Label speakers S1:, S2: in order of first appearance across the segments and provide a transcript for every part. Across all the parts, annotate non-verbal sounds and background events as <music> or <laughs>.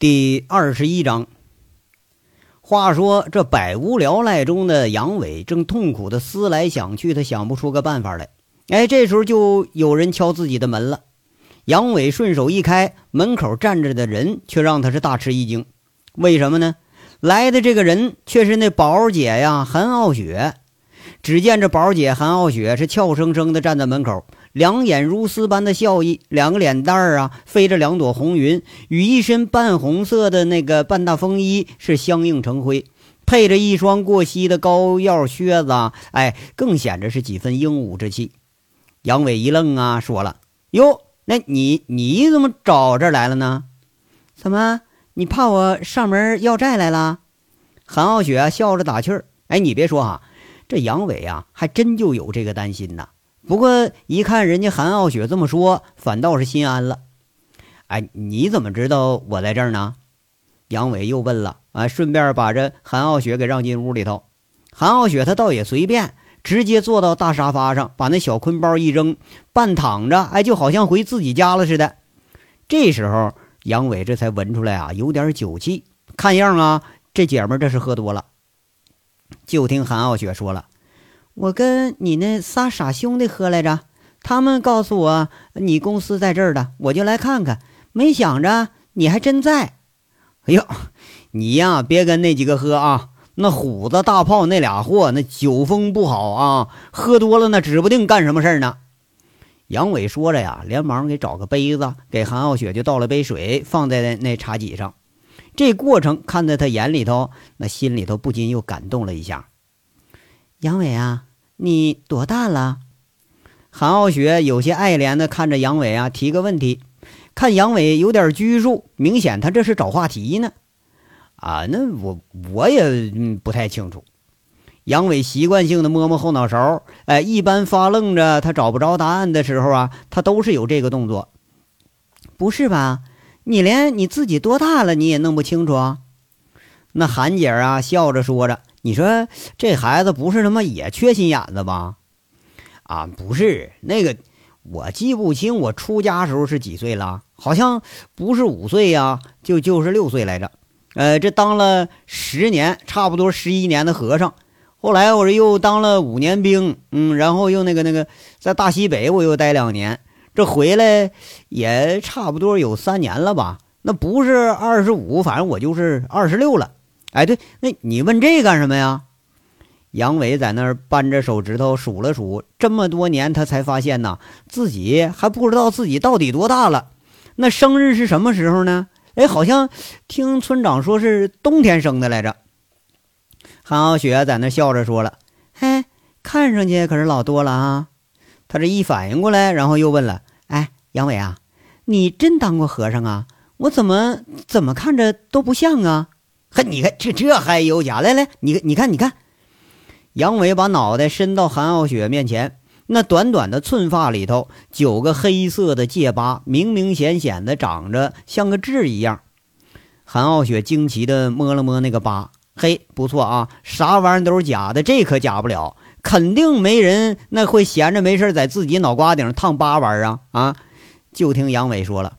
S1: 第二十一章。话说这百无聊赖中的杨伟正痛苦的思来想去，他想不出个办法来。哎，这时候就有人敲自己的门了。杨伟顺手一开，门口站着的人却让他是大吃一惊。为什么呢？来的这个人却是那宝姐呀，韩傲雪。只见这宝姐韩傲雪是俏生生的站在门口。两眼如丝般的笑意，两个脸蛋儿啊飞着两朵红云，与一身半红色的那个半大风衣是相映成辉，配着一双过膝的高腰靴子啊，哎，更显着是几分英武之气。杨伟一愣啊，说了：“哟，那你你怎么找这儿来了呢？
S2: 怎么，你怕我上门要债来了？”
S1: 韩傲雪笑着打趣儿：“哎，你别说哈，这杨伟啊，还真就有这个担心呐。”不过一看人家韩傲雪这么说，反倒是心安了。哎，你怎么知道我在这儿呢？杨伟又问了。啊，顺便把这韩傲雪给让进屋里头。韩傲雪他倒也随便，直接坐到大沙发上，把那小坤包一扔，半躺着，哎，就好像回自己家了似的。这时候杨伟这才闻出来啊，有点酒气，看样啊，这姐们这是喝多了。就听韩傲雪说了。
S2: 我跟你那仨傻兄弟喝来着，他们告诉我你公司在这儿的，我就来看看。没想着你还真在。
S1: 哎呦，你呀，别跟那几个喝啊！那虎子大炮那俩货，那酒风不好啊，喝多了那指不定干什么事儿呢。杨伟说着呀，连忙给找个杯子，给韩傲雪就倒了杯水，放在那茶几上。这过程看在他眼里头，那心里头不禁又感动了一下。
S2: 杨伟啊，你多大了？
S1: 韩傲雪有些爱怜的看着杨伟啊，提个问题。看杨伟有点拘束，明显他这是找话题呢。啊，那我我也不太清楚。杨伟习惯性的摸摸后脑勺，哎，一般发愣着，他找不着答案的时候啊，他都是有这个动作。
S2: 不是吧？你连你自己多大了你也弄不清楚啊？
S1: 那韩姐啊，笑着说着。你说这孩子不是他妈也缺心眼子吧？啊，不是那个，我记不清我出家时候是几岁了，好像不是五岁呀，就就是六岁来着。呃，这当了十年，差不多十一年的和尚。后来我这又当了五年兵，嗯，然后又那个那个在大西北我又待两年，这回来也差不多有三年了吧？那不是二十五，反正我就是二十六了。哎，对，那你问这干什么呀？杨伟在那儿扳着手指头数了数，这么多年他才发现呐，自己还不知道自己到底多大了。那生日是什么时候呢？哎，好像听村长说是冬天生的来着。韩傲雪在那笑着说了：“
S2: 嘿，看上去可是老多了啊。”
S1: 他这一反应过来，然后又问了：“
S2: 哎，杨伟啊，你真当过和尚啊？我怎么怎么看着都不像啊？”
S1: 呵，你看这这还有假？来来，你你看你看，杨伟把脑袋伸到韩傲雪面前，那短短的寸发里头九个黑色的戒疤，明明显显的长着像个痣一样。韩傲雪惊奇的摸了摸那个疤，嘿，不错啊，啥玩意都是假的，这可假不了，肯定没人那会闲着没事在自己脑瓜顶上烫疤玩啊啊！就听杨伟说了，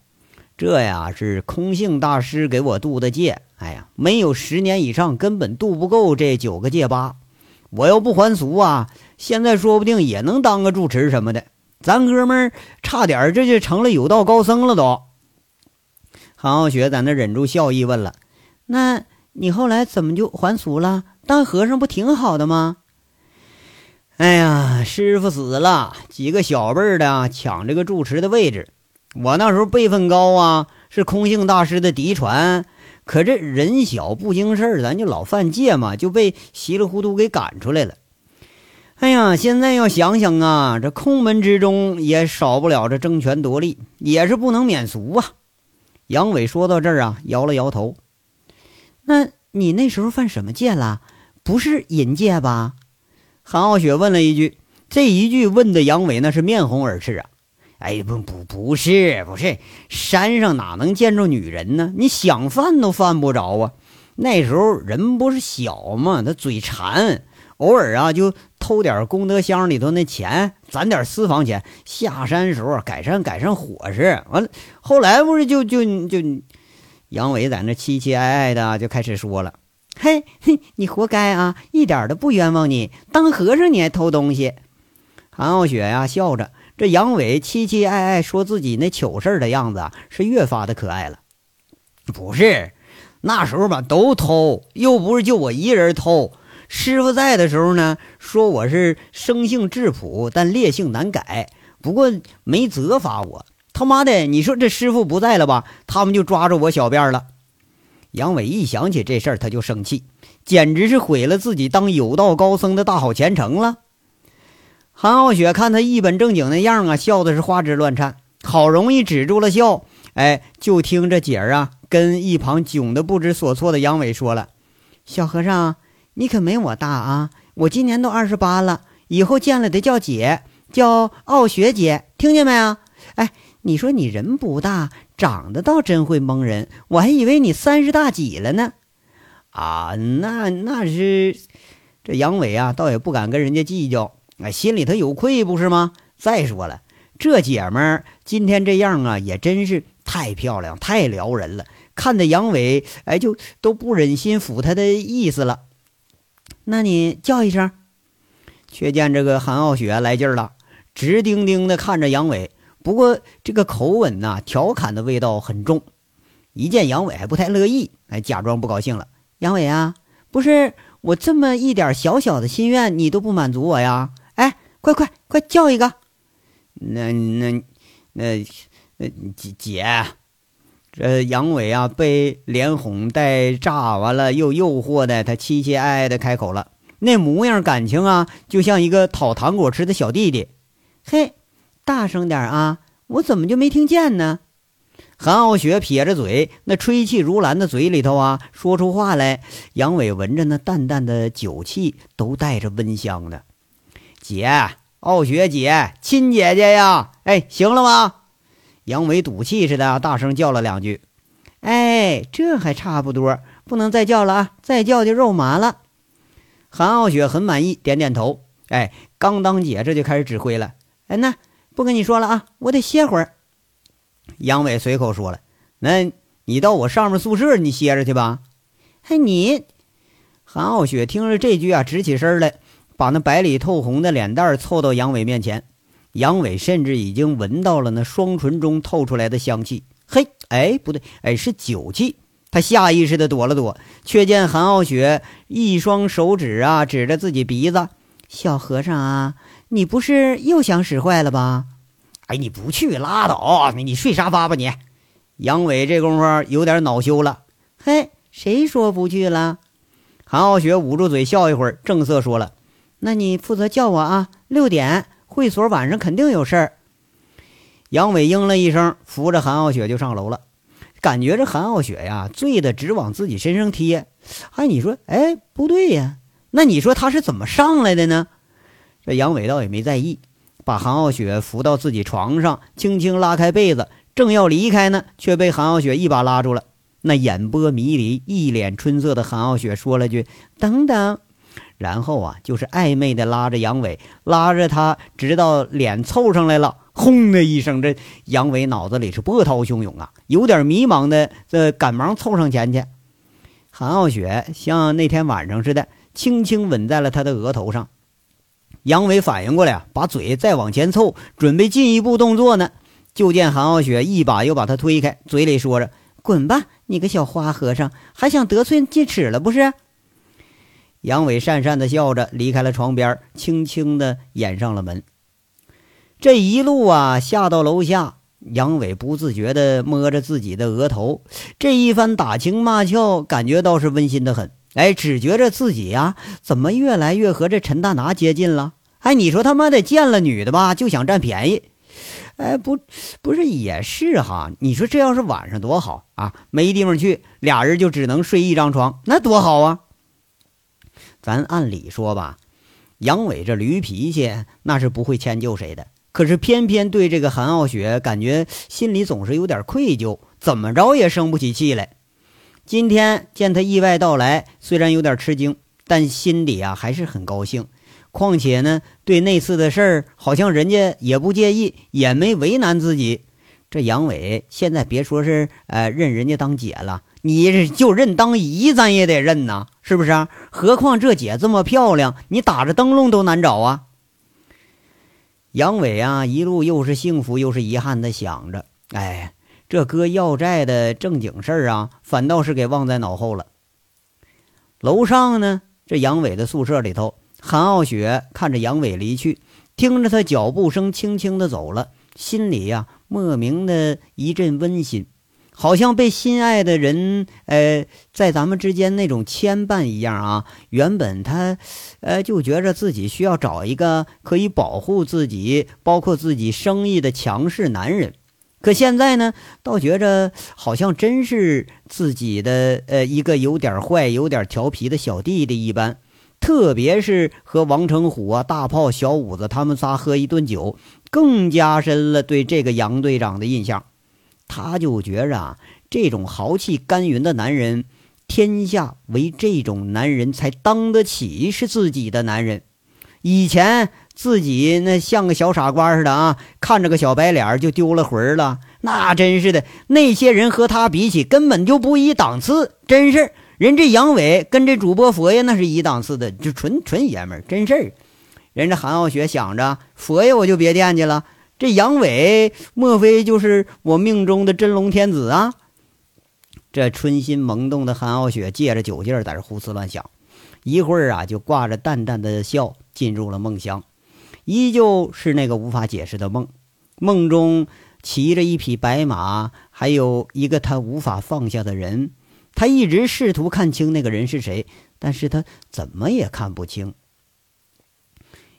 S1: 这呀是空性大师给我渡的戒。哎呀，没有十年以上，根本渡不够这九个戒疤。我要不还俗啊，现在说不定也能当个住持什么的。咱哥们儿差点这就成了有道高僧了都。韩傲雪在那忍住笑意问了：“
S2: 那你后来怎么就还俗了？当和尚不挺好的吗？”
S1: 哎呀，师傅死了，几个小辈儿的抢这个住持的位置。我那时候辈分高啊，是空性大师的嫡传。可这人小不经事儿，咱就老犯戒嘛，就被稀里糊涂给赶出来了。哎呀，现在要想想啊，这空门之中也少不了这争权夺利，也是不能免俗啊。杨伟说到这儿啊，摇了摇头。
S2: 那你那时候犯什么戒了？不是淫戒吧？
S1: 韩傲雪问了一句，这一句问的杨伟那是面红耳赤啊。哎，不不不是不是，山上哪能见着女人呢？你想犯都犯不着啊！那时候人不是小嘛，他嘴馋，偶尔啊就偷点功德箱里头那钱，攒点私房钱，下山时候改善改善伙食。完了，后来不是就就就杨伟在那凄凄哀哀的就开始说了：“
S2: 嘿，你活该啊，一点都不冤枉你。当和尚你还偷东西。”
S1: 韩傲雪呀笑着，这杨伟凄凄哀哀说自己那糗事的样子啊，是越发的可爱了。不是，那时候吧都偷，又不是就我一人偷。师傅在的时候呢，说我是生性质朴，但烈性难改，不过没责罚我。他妈的，你说这师傅不在了吧？他们就抓着我小辫了。杨伟一想起这事儿，他就生气，简直是毁了自己当有道高僧的大好前程了。韩傲雪看他一本正经那样啊，笑的是花枝乱颤，好容易止住了笑。哎，就听这姐儿啊，跟一旁窘得不知所措的杨伟说了：“
S2: 小和尚，你可没我大啊！我今年都二十八了，以后见了得叫姐，叫傲雪姐，听见没有？哎。”你说你人不大，长得倒真会蒙人，我还以为你三十大几了呢。
S1: 啊，那那是这杨伟啊，倒也不敢跟人家计较，哎，心里头有愧不是吗？再说了，这姐们儿今天这样啊，也真是太漂亮，太撩人了，看的杨伟哎，就都不忍心抚她的意思了。
S2: 那你叫一声，
S1: 却见这个韩傲雪来劲了，直盯盯的看着杨伟。不过这个口吻呐，调侃的味道很重。一见杨伟还不太乐意，哎，假装不高兴了。
S2: 杨伟啊，不是我这么一点小小的心愿，你都不满足我呀？快快快叫一个！
S1: 那那那那姐姐，这杨伟啊，被连哄带诈完了，又诱惑的，他凄凄哀哀的开口了，那模样感情啊，就像一个讨糖果吃的小弟弟。
S2: 嘿。大声点啊！我怎么就没听见呢？
S1: 韩傲雪撇着嘴，那吹气如兰的嘴里头啊，说出话来。杨伟闻着那淡淡的酒气，都带着温香的。姐，傲雪姐，亲姐姐呀！哎，行了吗？杨伟赌气似的大声叫了两句。
S2: 哎，这还差不多，不能再叫了啊！再叫就肉麻了。
S1: 韩傲雪很满意，点点头。哎，刚当姐这就开始指挥了。
S2: 哎，那。不跟你说了啊，我得歇会儿。
S1: 杨伟随口说了：“那你到我上面宿舍，你歇着去吧。”
S2: 嘿，你
S1: 韩傲雪听着这句啊，直起身来，把那白里透红的脸蛋凑到杨伟面前。杨伟甚至已经闻到了那双唇中透出来的香气。嘿，哎，不对，哎，是酒气。他下意识的躲了躲，却见韩傲雪一双手指啊，指着自己鼻子：“
S2: 小和尚啊。”你不是又想使坏了吧？
S1: 哎，你不去拉倒，你你睡沙发吧你。杨伟这功夫有点恼羞了。
S2: 嘿，谁说不去了？
S1: 韩傲雪捂住嘴笑一会儿，正色说了：“
S2: 那你负责叫我啊，六点会所晚上肯定有事儿。”
S1: 杨伟应了一声，扶着韩傲雪就上楼了。感觉这韩傲雪呀，醉的直往自己身上贴。哎，你说，哎，不对呀，那你说他是怎么上来的呢？这杨伟倒也没在意，把韩傲雪扶到自己床上，轻轻拉开被子，正要离开呢，却被韩傲雪一把拉住了。那眼波迷离、一脸春色的韩傲雪说了句“等等”，然后啊，就是暧昧的拉着杨伟，拉着他，直到脸凑上来了。轰的一声，这杨伟脑子里是波涛汹涌啊，有点迷茫的，这赶忙凑上前去。韩傲雪像那天晚上似的，轻轻吻在了他的额头上。杨伟反应过来，把嘴再往前凑，准备进一步动作呢。就见韩傲雪一把又把他推开，嘴里说着：“滚吧，你个小花和尚，还想得寸进尺了不是？”杨伟讪讪的笑着离开了床边，轻轻的掩上了门。这一路啊，下到楼下，杨伟不自觉的摸着自己的额头，这一番打情骂俏，感觉倒是温馨的很。哎，只觉着自己呀，怎么越来越和这陈大拿接近了？哎，你说他妈的见了女的吧，就想占便宜。哎，不，不是也是哈？你说这要是晚上多好啊，没地方去，俩人就只能睡一张床，那多好啊！咱按理说吧，杨伟这驴脾气那是不会迁就谁的，可是偏偏对这个韩傲雪，感觉心里总是有点愧疚，怎么着也生不起气来。今天见他意外到来，虽然有点吃惊，但心里啊还是很高兴。况且呢，对那次的事儿，好像人家也不介意，也没为难自己。这杨伟现在别说是呃认人家当姐了，你就认当姨，咱也得认呐，是不是？何况这姐这么漂亮，你打着灯笼都难找啊。杨伟啊，一路又是幸福又是遗憾的想着，哎，这哥要债的正经事儿啊，反倒是给忘在脑后了。楼上呢，这杨伟的宿舍里头，韩傲雪看着杨伟离去，听着他脚步声轻轻的走了，心里呀莫名的一阵温馨，好像被心爱的人，呃，在咱们之间那种牵绊一样啊。原本他，呃，就觉着自己需要找一个可以保护自己，包括自己生意的强势男人。可现在呢，倒觉着好像真是自己的呃一个有点坏、有点调皮的小弟弟一般。特别是和王成虎啊、大炮、小五子他们仨喝一顿酒，更加深了对这个杨队长的印象。他就觉着啊，这种豪气干云的男人，天下唯这种男人才当得起是自己的男人。以前。自己那像个小傻瓜似的啊，看着个小白脸就丢了魂了。那真是的，那些人和他比起根本就不一档次。真是，人这杨伟跟这主播佛爷那是一档次的，就纯纯爷们儿。真事儿，人这韩傲雪想着佛爷我就别惦记了，这杨伟莫非就是我命中的真龙天子啊？这春心萌动的韩傲雪借着酒劲儿在这胡思乱想，一会儿啊就挂着淡淡的笑进入了梦乡。依旧是那个无法解释的梦，梦中骑着一匹白马，还有一个他无法放下的人。他一直试图看清那个人是谁，但是他怎么也看不清。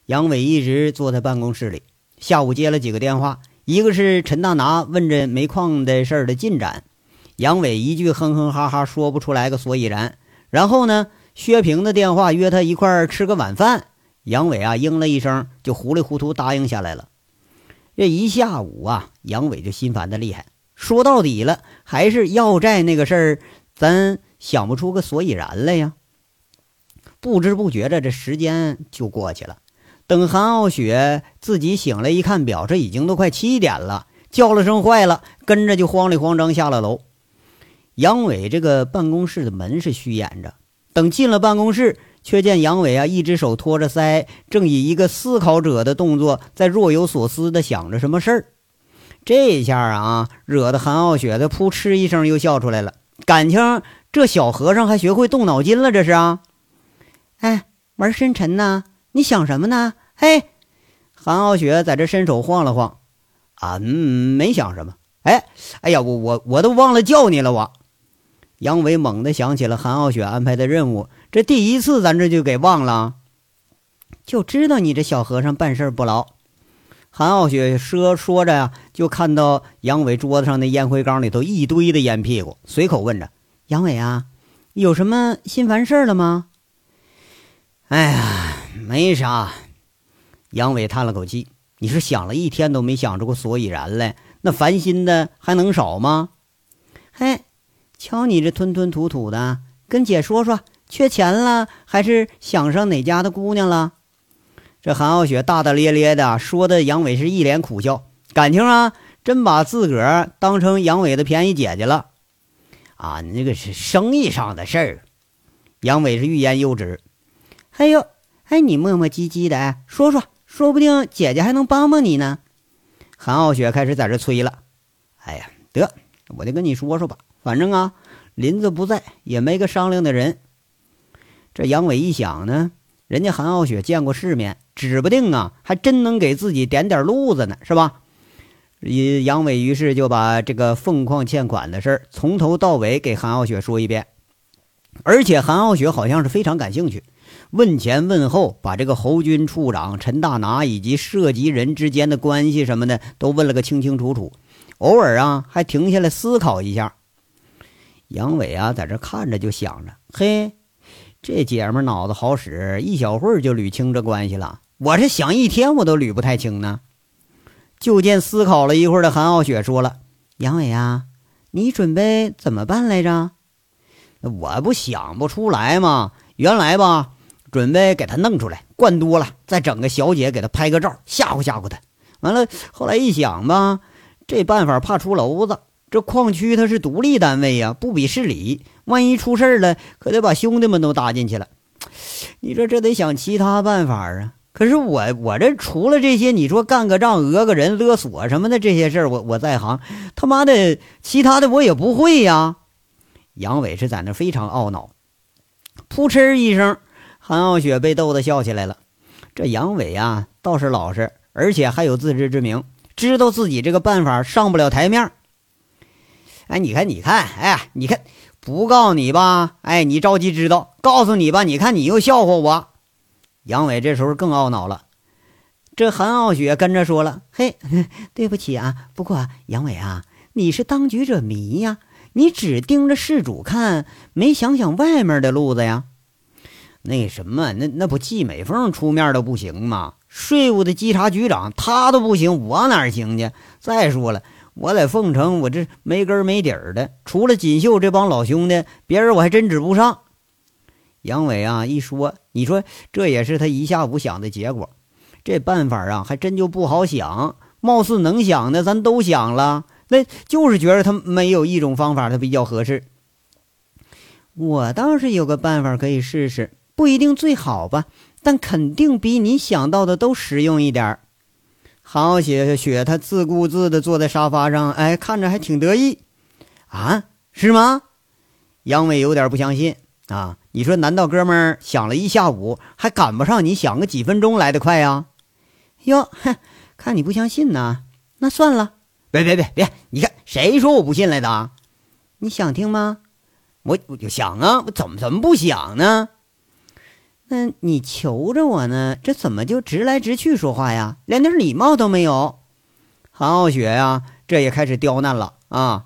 S1: 杨伟一直坐在办公室里，下午接了几个电话，一个是陈大拿问着煤矿的事儿的进展，杨伟一句哼哼哈哈说不出来个所以然。然后呢，薛平的电话约他一块儿吃个晚饭。杨伟啊，应了一声，就糊里糊涂答应下来了。这一下午啊，杨伟就心烦的厉害。说到底了，还是要债那个事儿，咱想不出个所以然来呀。不知不觉着，这时间就过去了。等韩傲雪自己醒来一看表，这已经都快七点了，叫了声“坏了”，跟着就慌里慌张下了楼。杨伟这个办公室的门是虚掩着，等进了办公室。却见杨伟啊，一只手托着腮，正以一个思考者的动作，在若有所思地想着什么事儿。这下啊，惹得韩傲雪的扑哧一声又笑出来了。感情这小和尚还学会动脑筋了，这是啊？
S2: 哎，玩深沉呢？你想什么呢？嘿，
S1: 韩傲雪在这伸手晃了晃，啊，嗯，没想什么。哎，哎呀，我我我都忘了叫你了，我。杨伟猛地想起了韩傲雪安排的任务。这第一次，咱这就给忘了，
S2: 就知道你这小和尚办事不牢。
S1: 韩傲雪说说着呀，就看到杨伟桌子上那烟灰缸里头一堆的烟屁股，随口问着：“
S2: 杨伟啊，有什么心烦事了吗？”
S1: 哎呀，没啥。杨伟叹了口气：“你是想了一天都没想出个所以然来，那烦心的还能少吗？”
S2: 嘿，瞧你这吞吞吐吐的，跟姐说说。缺钱了，还是想上哪家的姑娘了？
S1: 这韩傲雪大大咧咧的说的，杨伟是一脸苦笑。感情啊，真把自个儿当成杨伟的便宜姐姐了啊！那个是生意上的事儿。杨伟是欲言又止。
S2: 哎呦，哎，你磨磨唧唧的，说说，说不定姐姐还能帮帮你呢。
S1: 韩傲雪开始在这催了。哎呀，得，我就跟你说说吧，反正啊，林子不在，也没个商量的人。这杨伟一想呢，人家韩傲雪见过世面，指不定啊，还真能给自己点点路子呢，是吧？杨伟于是就把这个凤矿欠款的事儿从头到尾给韩傲雪说一遍，而且韩傲雪好像是非常感兴趣，问前问后，把这个侯军处长陈大拿以及涉及人之间的关系什么的都问了个清清楚楚，偶尔啊还停下来思考一下。杨伟啊在这看着就想着，嘿。这姐们脑子好使，一小会儿就捋清这关系了。我是想一天我都捋不太清呢。就见思考了一会儿的韩傲雪说了：“
S2: 杨伟啊，你准备怎么办来着？
S1: 我不想不出来吗？原来吧，准备给他弄出来，灌多了，再整个小姐给他拍个照，吓唬吓唬他。完了，后来一想吧，这办法怕出娄子。这矿区它是独立单位呀，不比市里，万一出事了，可得把兄弟们都搭进去了。你说这得想其他办法啊。可是我我这除了这些，你说干个仗、讹个人、勒索什么的这些事儿，我我在行，他妈的其他的我也不会呀。杨伟是在那非常懊恼。噗嗤一声，韩傲雪被逗得笑起来了。这杨伟啊，倒是老实，而且还有自知之明，知道自己这个办法上不了台面。哎，你看，你看，哎，你看，不告你吧，哎，你着急知道；告诉你吧，你看你又笑话我。杨伟这时候更懊恼了。这韩傲雪跟着说了：“嘿，<laughs> 对不起啊，不过杨伟啊，你是当局者迷呀，你只盯着事主看，没想想外面的路子呀。那什么，那那不季美凤出面都不行吗？税务的稽查局长他都不行，我哪行去？再说了。”我在凤城，我这没根没底儿的，除了锦绣这帮老兄弟，别人我还真指不上。杨伟啊，一说，你说这也是他一下午想的结果。这办法啊，还真就不好想。貌似能想的，咱都想了，那就是觉得他没有一种方法，他比较合适。我倒是有个办法可以试试，不一定最好吧，但肯定比你想到的都实用一点儿。好雪雪，他自顾自地坐在沙发上，哎，看着还挺得意，啊，是吗？杨伟有点不相信啊！你说，难道哥们儿想了一下午，还赶不上你想个几分钟来的快呀？哟，哼，看你不相信呢，那算了。别别别别，你看谁说我不信来的？你想听吗？我我就想啊，我怎么怎么不想呢？那你求着我呢，这怎么就直来直去说话呀？连点礼貌都没有。韩傲雪呀，这也开始刁难了啊！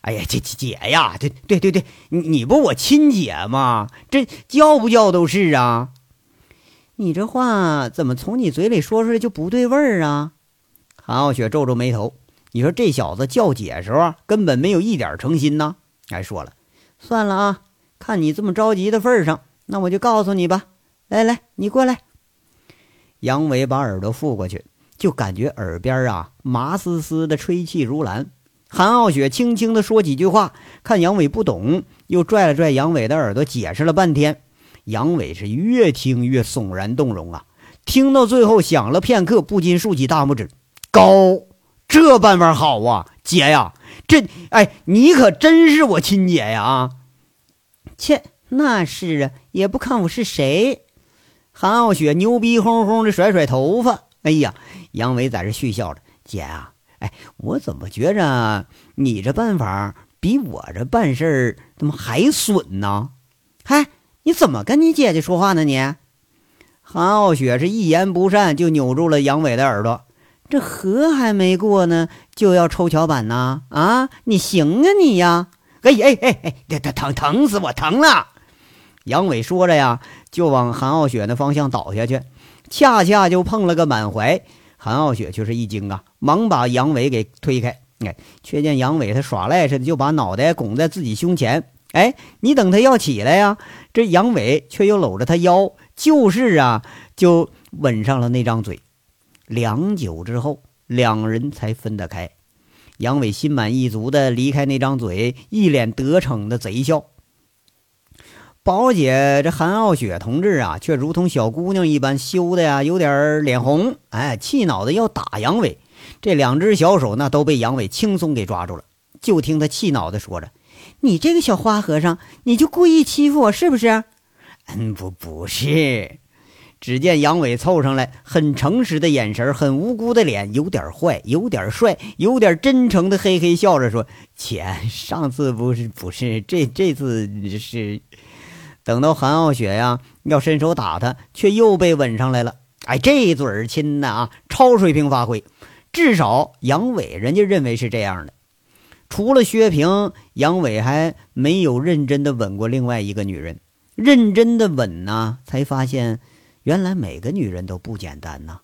S1: 哎呀，这姐呀，对对对对，你你不我亲姐吗？这叫不叫都是啊。你这话怎么从你嘴里说出来就不对味儿啊？韩傲雪皱皱眉头，你说这小子叫姐时候根本没有一点诚心呢。还说了，算了啊，看你这么着急的份上，那我就告诉你吧。来来，你过来。杨伟把耳朵附过去，就感觉耳边啊麻丝丝的，吹气如兰。韩傲雪轻轻的说几句话，看杨伟不懂，又拽了拽杨伟的耳朵，解释了半天。杨伟是越听越悚然动容啊！听到最后，想了片刻，不禁竖起大拇指：“高，这办法好啊，姐呀，这哎，你可真是我亲姐呀！”啊，切，那是啊，也不看我是谁。韩傲雪牛逼哄哄的甩甩头发，哎呀，杨伟在这续笑着：“姐啊，哎，我怎么觉着你这办法比我这办事儿怎么还损呢？嗨，你怎么跟你姐姐说话呢？你？”韩傲雪是一言不善就扭住了杨伟的耳朵：“这河还没过呢，就要抽桥板呢？啊，你行啊你呀！哎哎哎哎，这这疼疼死我，疼了！”杨伟说着呀。就往韩傲雪那方向倒下去，恰恰就碰了个满怀。韩傲雪却是一惊啊，忙把杨伟给推开。哎，却见杨伟他耍赖似的，就把脑袋拱在自己胸前。哎，你等他要起来呀，这杨伟却又搂着他腰，就是啊，就吻上了那张嘴。良久之后，两人才分得开。杨伟心满意足的离开那张嘴，一脸得逞的贼笑。宝姐，这韩傲雪同志啊，却如同小姑娘一般，羞的呀有点脸红，哎，气恼的要打杨伟。这两只小手那都被杨伟轻松给抓住了。就听他气恼的说着：“你这个小花和尚，你就故意欺负我是不是？”“ <laughs> 嗯，不，不是。”只见杨伟凑上来，很诚实的眼神，很无辜的脸，有点坏，有点帅，有点真诚的嘿嘿笑着说：“姐，上次不是，不是，这这次是。”等到韩傲雪呀要伸手打他，却又被吻上来了。哎，这嘴亲的啊，超水平发挥。至少杨伟人家认为是这样的。除了薛平，杨伟还没有认真的吻过另外一个女人。认真的吻呢，才发现原来每个女人都不简单呐。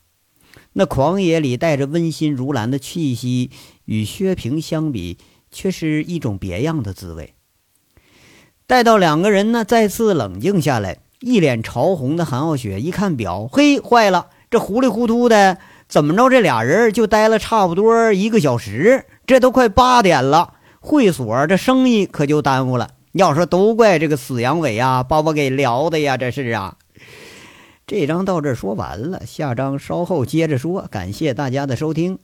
S1: 那狂野里带着温馨如兰的气息，与薛平相比，却是一种别样的滋味。待到两个人呢再次冷静下来，一脸潮红的韩傲雪一看表，嘿，坏了！这糊里糊涂的怎么着，这俩人就待了差不多一个小时，这都快八点了，会所这生意可就耽误了。要说都怪这个死阳痿呀，把我给聊的呀，这是啊。这章到这说完了，下章稍后接着说。感谢大家的收听。